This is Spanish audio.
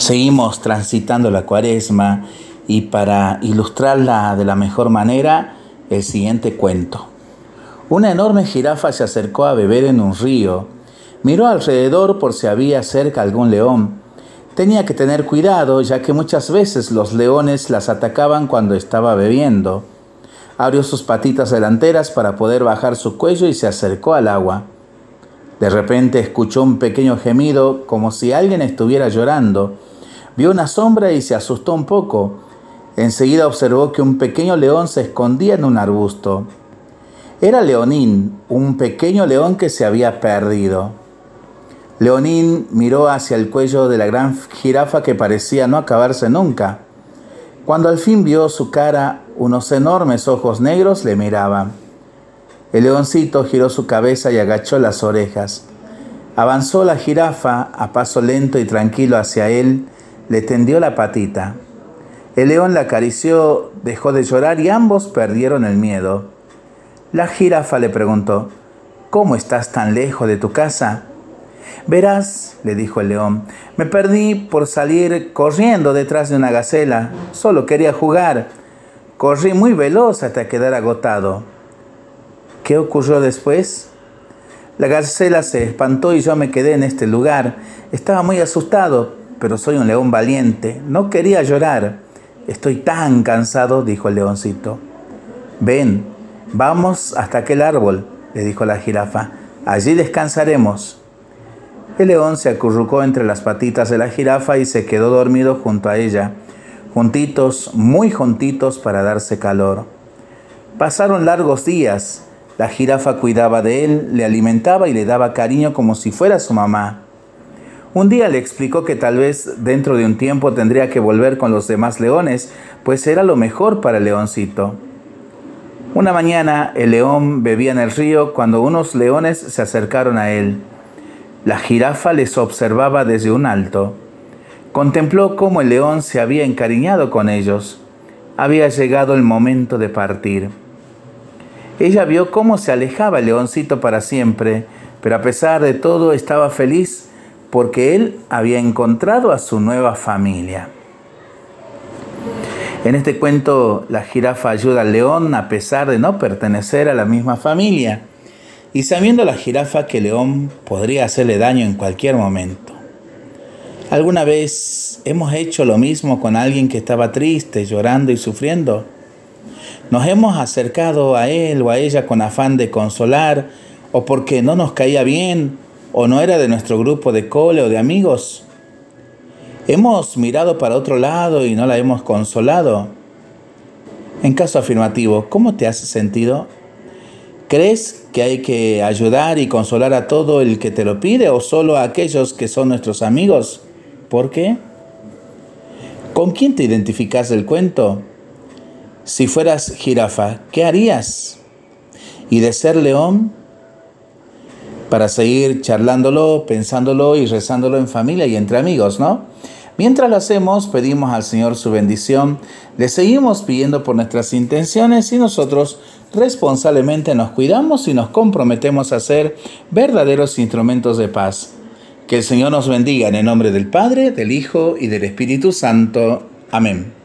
Seguimos transitando la cuaresma y para ilustrarla de la mejor manera, el siguiente cuento. Una enorme jirafa se acercó a beber en un río. Miró alrededor por si había cerca algún león. Tenía que tener cuidado ya que muchas veces los leones las atacaban cuando estaba bebiendo. Abrió sus patitas delanteras para poder bajar su cuello y se acercó al agua. De repente escuchó un pequeño gemido como si alguien estuviera llorando. Vio una sombra y se asustó un poco. Enseguida observó que un pequeño león se escondía en un arbusto. Era Leonín, un pequeño león que se había perdido. Leonín miró hacia el cuello de la gran jirafa que parecía no acabarse nunca. Cuando al fin vio su cara, unos enormes ojos negros le miraban. El leoncito giró su cabeza y agachó las orejas. Avanzó la jirafa a paso lento y tranquilo hacia él le tendió la patita. El león la acarició, dejó de llorar y ambos perdieron el miedo. La jirafa le preguntó, ¿Cómo estás tan lejos de tu casa? Verás, le dijo el león, me perdí por salir corriendo detrás de una gacela. Solo quería jugar. Corrí muy veloz hasta quedar agotado. ¿Qué ocurrió después? La gacela se espantó y yo me quedé en este lugar. Estaba muy asustado, pero soy un león valiente. No quería llorar. Estoy tan cansado, dijo el leoncito. Ven, vamos hasta aquel árbol, le dijo la jirafa. Allí descansaremos. El león se acurrucó entre las patitas de la jirafa y se quedó dormido junto a ella, juntitos, muy juntitos para darse calor. Pasaron largos días. La jirafa cuidaba de él, le alimentaba y le daba cariño como si fuera su mamá. Un día le explicó que tal vez dentro de un tiempo tendría que volver con los demás leones, pues era lo mejor para el leoncito. Una mañana el león bebía en el río cuando unos leones se acercaron a él. La jirafa les observaba desde un alto. Contempló cómo el león se había encariñado con ellos. Había llegado el momento de partir. Ella vio cómo se alejaba el leoncito para siempre, pero a pesar de todo estaba feliz porque él había encontrado a su nueva familia. En este cuento la jirafa ayuda al león a pesar de no pertenecer a la misma familia y sabiendo la jirafa que el león podría hacerle daño en cualquier momento. ¿Alguna vez hemos hecho lo mismo con alguien que estaba triste, llorando y sufriendo? Nos hemos acercado a él o a ella con afán de consolar o porque no nos caía bien o no era de nuestro grupo de cole o de amigos. Hemos mirado para otro lado y no la hemos consolado. En caso afirmativo, ¿cómo te has sentido? ¿Crees que hay que ayudar y consolar a todo el que te lo pide o solo a aquellos que son nuestros amigos? ¿Por qué? ¿Con quién te identificas del cuento? Si fueras jirafa, ¿qué harías? Y de ser león, para seguir charlándolo, pensándolo y rezándolo en familia y entre amigos, ¿no? Mientras lo hacemos, pedimos al Señor su bendición, le seguimos pidiendo por nuestras intenciones y nosotros responsablemente nos cuidamos y nos comprometemos a ser verdaderos instrumentos de paz. Que el Señor nos bendiga en el nombre del Padre, del Hijo y del Espíritu Santo. Amén.